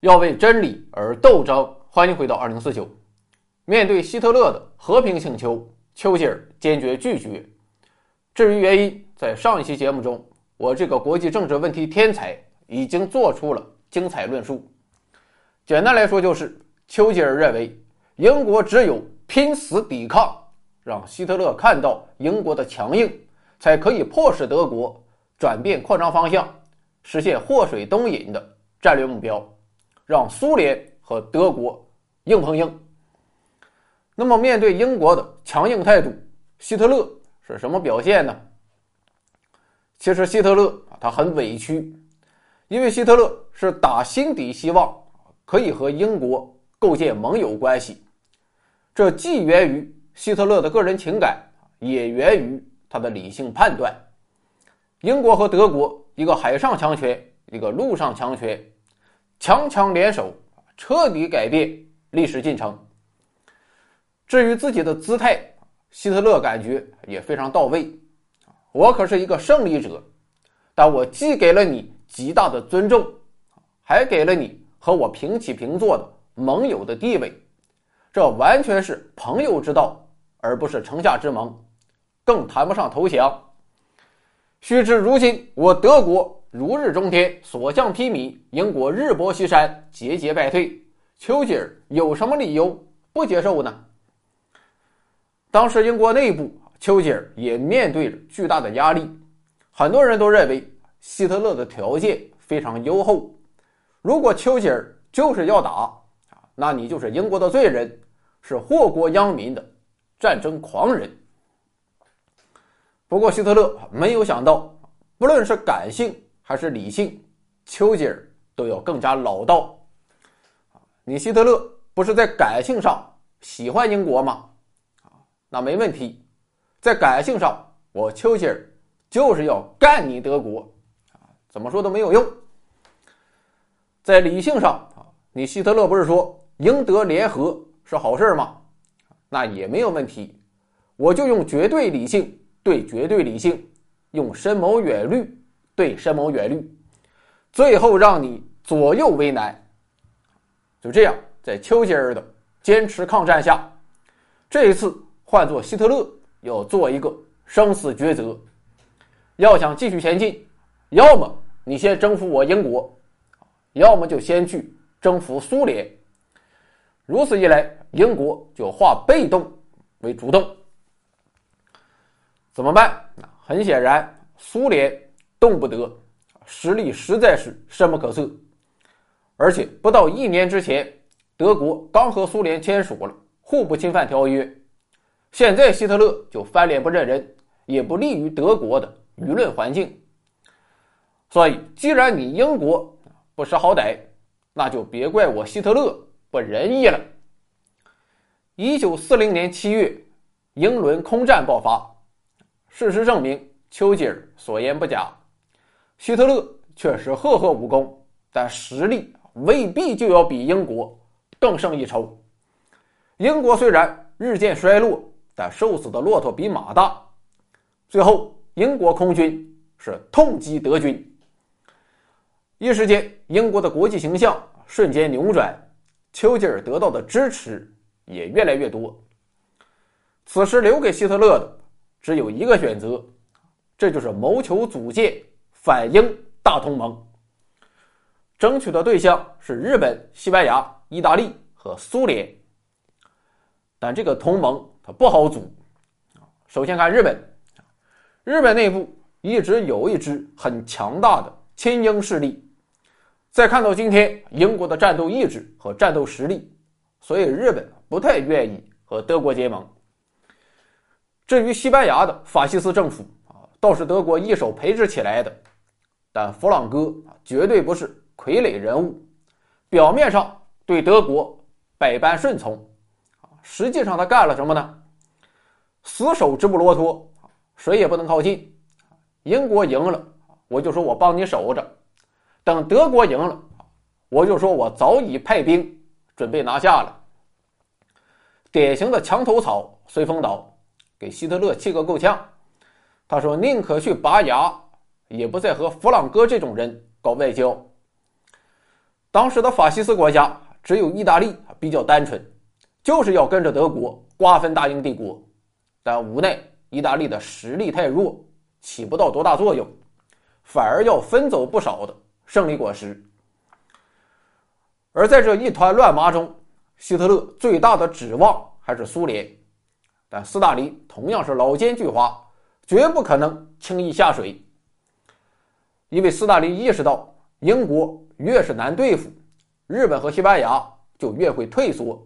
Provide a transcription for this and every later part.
要为真理而斗争。欢迎回到二零四九。面对希特勒的和平请求，丘吉尔坚决拒绝。至于原因，在上一期节目中，我这个国际政治问题天才已经做出了精彩论述。简单来说，就是丘吉尔认为，英国只有拼死抵抗，让希特勒看到英国的强硬，才可以迫使德国转变扩张方向，实现祸水东引的战略目标。让苏联和德国硬碰硬。那么，面对英国的强硬态度，希特勒是什么表现呢？其实，希特勒，他很委屈，因为希特勒是打心底希望可以和英国构建盟友关系。这既源于希特勒的个人情感，也源于他的理性判断。英国和德国，一个海上强权，一个陆上强权。强强联手，彻底改变历史进程。至于自己的姿态，希特勒感觉也非常到位。我可是一个胜利者，但我既给了你极大的尊重，还给了你和我平起平坐的盟友的地位。这完全是朋友之道，而不是城下之盟，更谈不上投降。须知如今我德国。如日中天，所向披靡；英国日薄西山，节节败退。丘吉尔有什么理由不接受呢？当时英国内部，丘吉尔也面对着巨大的压力。很多人都认为希特勒的条件非常优厚。如果丘吉尔就是要打，那你就是英国的罪人，是祸国殃民的战争狂人。不过希特勒没有想到，不论是感性。还是理性，丘吉尔都要更加老道。你希特勒不是在感性上喜欢英国吗？那没问题，在感性上，我丘吉尔就是要干你德国，怎么说都没有用。在理性上，你希特勒不是说英德联合是好事吗？那也没有问题，我就用绝对理性对绝对理性，用深谋远虑。对深谋远虑，最后让你左右为难。就这样，在丘吉尔的坚持抗战下，这一次换做希特勒要做一个生死抉择：要想继续前进，要么你先征服我英国，要么就先去征服苏联。如此一来，英国就化被动为主动。怎么办？很显然，苏联。动不得，实力实在是深不可测。而且不到一年之前，德国刚和苏联签署了互不侵犯条约，现在希特勒就翻脸不认人，也不利于德国的舆论环境。所以，既然你英国不识好歹，那就别怪我希特勒不仁义了。一九四零年七月，英伦空战爆发，事实证明丘吉尔所言不假。希特勒确实赫赫武功，但实力未必就要比英国更胜一筹。英国虽然日渐衰落，但瘦死的骆驼比马大。最后，英国空军是痛击德军，一时间，英国的国际形象瞬间扭转，丘吉尔得到的支持也越来越多。此时，留给希特勒的只有一个选择，这就是谋求组建。反英大同盟，争取的对象是日本、西班牙、意大利和苏联。但这个同盟它不好组。首先看日本，日本内部一直有一支很强大的亲英势力。再看到今天英国的战斗意志和战斗实力，所以日本不太愿意和德国结盟。至于西班牙的法西斯政府啊，倒是德国一手培植起来的。但弗朗哥，绝对不是傀儡人物。表面上对德国百般顺从，实际上他干了什么呢？死守直布罗陀，谁也不能靠近。英国赢了，我就说我帮你守着；等德国赢了，我就说我早已派兵准备拿下了。典型的墙头草随风倒，给希特勒气个够呛。他说：“宁可去拔牙。”也不再和弗朗哥这种人搞外交。当时的法西斯国家只有意大利比较单纯，就是要跟着德国瓜分大英帝国，但无奈意大利的实力太弱，起不到多大作用，反而要分走不少的胜利果实。而在这一团乱麻中，希特勒最大的指望还是苏联，但斯大林同样是老奸巨猾，绝不可能轻易下水，因为斯大林意识到英国。越是难对付，日本和西班牙就越会退缩；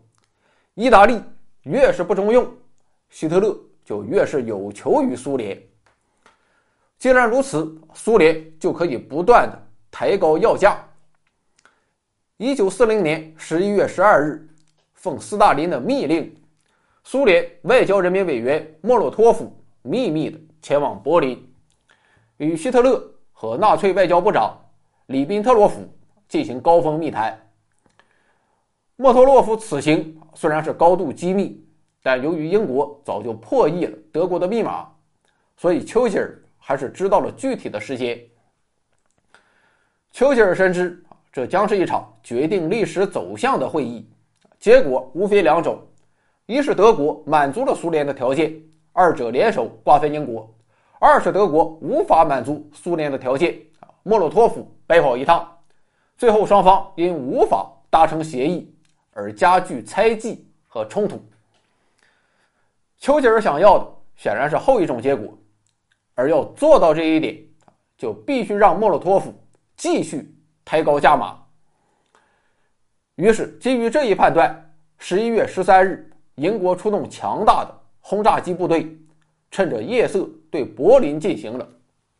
意大利越是不中用，希特勒就越是有求于苏联。既然如此，苏联就可以不断的抬高要价。一九四零年十一月十二日，奉斯大林的密令，苏联外交人民委员莫洛托夫秘密的前往柏林，与希特勒和纳粹外交部长里宾特洛夫。进行高峰密谈。莫托洛夫此行虽然是高度机密，但由于英国早就破译了德国的密码，所以丘吉尔还是知道了具体的时间。丘吉尔深知这将是一场决定历史走向的会议，结果无非两种：一是德国满足了苏联的条件，二者联手瓜分英国；二是德国无法满足苏联的条件，莫洛托夫白跑一趟。最后，双方因无法达成协议而加剧猜忌和冲突。丘吉尔想要的显然是后一种结果，而要做到这一点，就必须让莫洛托夫继续抬高价码。于是，基于这一判断，十一月十三日，英国出动强大的轰炸机部队，趁着夜色对柏林进行了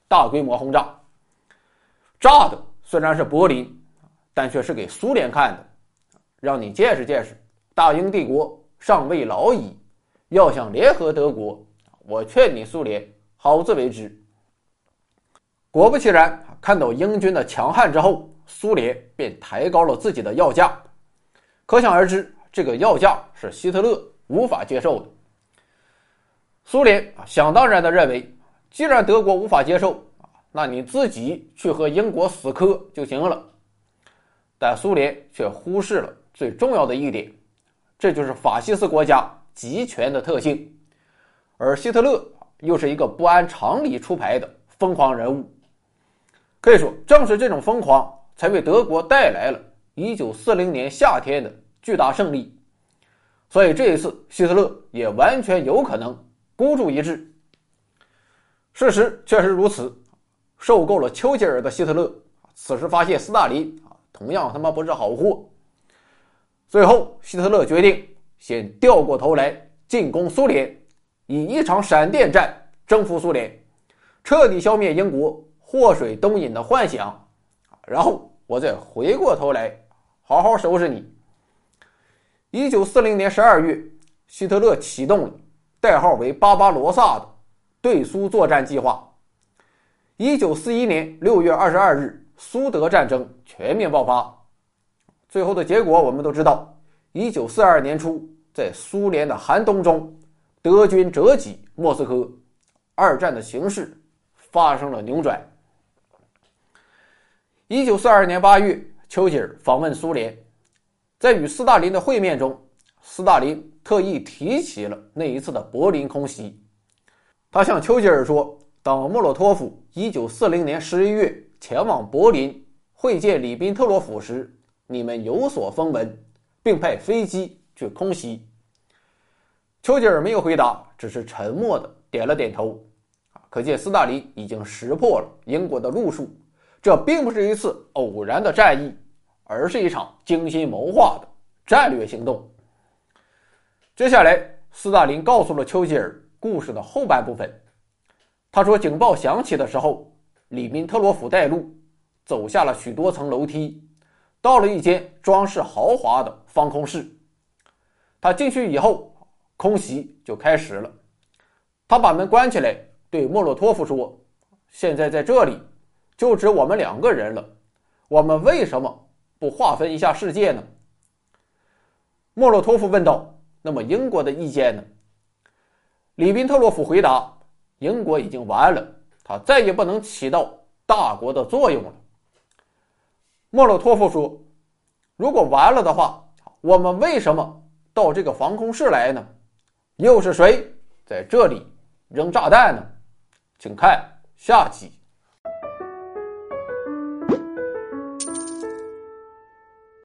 大规模轰炸。炸的虽然是柏林。但却是给苏联看的，让你见识见识，大英帝国尚未老矣，要想联合德国，我劝你苏联好自为之。果不其然，看到英军的强悍之后，苏联便抬高了自己的要价，可想而知，这个要价是希特勒无法接受的。苏联啊想当然的认为，既然德国无法接受那你自己去和英国死磕就行了。但苏联却忽视了最重要的一点，这就是法西斯国家集权的特性，而希特勒又是一个不按常理出牌的疯狂人物。可以说，正是这种疯狂，才为德国带来了1940年夏天的巨大胜利。所以这一次，希特勒也完全有可能孤注一掷。事实确实如此，受够了丘吉尔的希特勒，此时发现斯大林。同样他妈不是好货。最后，希特勒决定先掉过头来进攻苏联，以一场闪电战征服苏联，彻底消灭英国祸水东引的幻想。然后我再回过头来好好收拾你。一九四零年十二月，希特勒启动了代号为“巴巴罗萨”的对苏作战计划。一九四一年六月二十二日。苏德战争全面爆发，最后的结果我们都知道。一九四二年初，在苏联的寒冬中，德军折戟莫斯科，二战的形势发生了扭转。一九四二年八月，丘吉尔访问苏联，在与斯大林的会面中，斯大林特意提起了那一次的柏林空袭。他向丘吉尔说：“当莫洛托夫一九四零年十一月。”前往柏林会见里宾特洛甫时，你们有所风闻，并派飞机去空袭。丘吉尔没有回答，只是沉默的点了点头。可见斯大林已经识破了英国的路数，这并不是一次偶然的战役，而是一场精心谋划的战略行动。接下来，斯大林告诉了丘吉尔故事的后半部分。他说，警报响起的时候。里宾特洛甫带路，走下了许多层楼梯，到了一间装饰豪华的防空室。他进去以后，空袭就开始了。他把门关起来，对莫洛托夫说：“现在在这里，就只我们两个人了。我们为什么不划分一下世界呢？”莫洛托夫问道：“那么英国的意见呢？”里宾特洛甫回答：“英国已经完了。”他再也不能起到大国的作用了。莫洛托夫说：“如果完了的话，我们为什么到这个防空室来呢？又是谁在这里扔炸弹呢？请看下集。